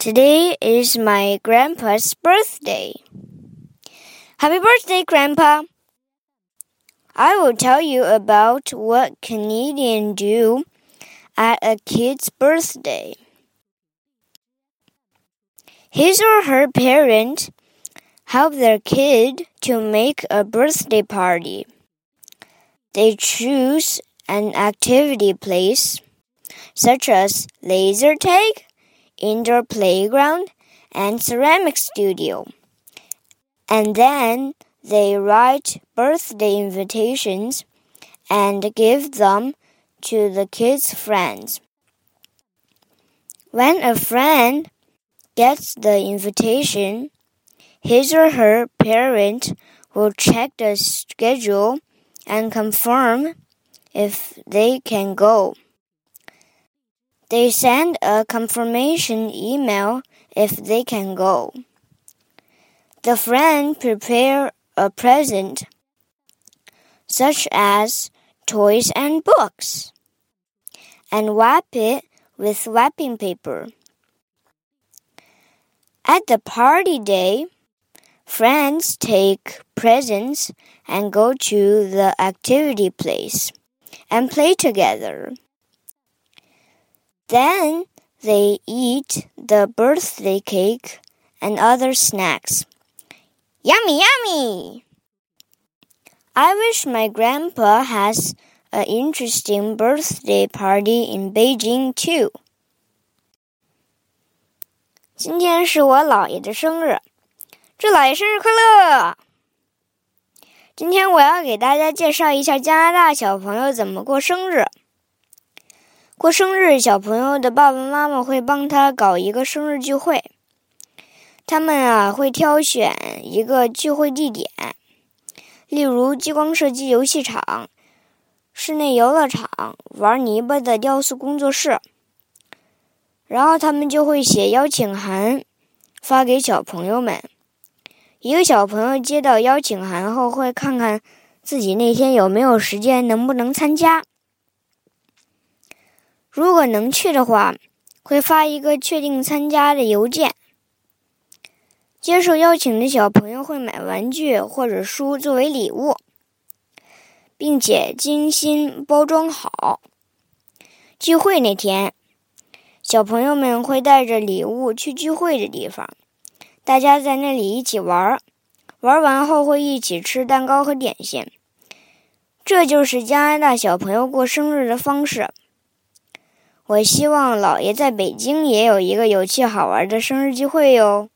Today is my grandpa's birthday. Happy birthday, Grandpa! I will tell you about what Canadians do at a kid's birthday. His or her parent help their kid to make a birthday party. They choose an activity place such as laser tag, indoor playground, and ceramic studio. And then they write birthday invitations and give them to the kids' friends. When a friend gets the invitation, his or her parent will check the schedule and confirm if they can go. They send a confirmation email if they can go. The friend prepare a present such as toys and books and wrap it with wrapping paper. At the party day, friends take presents and go to the activity place and play together. Then they eat the birthday cake and other snacks. Yummy, yummy! I wish my grandpa has an interesting birthday party in Beijing too. 今天是我姥爷的生日，祝姥爷生日快乐！今天我要给大家介绍一下加拿大小朋友怎么过生日。 过生日，小朋友的爸爸妈妈会帮他搞一个生日聚会。他们啊会挑选一个聚会地点，例如激光射击游戏场、室内游乐场、玩泥巴的雕塑工作室。然后他们就会写邀请函发给小朋友们。一个小朋友接到邀请函后，会看看自己那天有没有时间，能不能参加。如果能去的话，会发一个确定参加的邮件。接受邀请的小朋友会买玩具或者书作为礼物，并且精心包装好。聚会那天，小朋友们会带着礼物去聚会的地方，大家在那里一起玩。玩完后会一起吃蛋糕和点心。这就是加拿大小朋友过生日的方式。我希望姥爷在北京也有一个有趣好玩的生日聚会哟。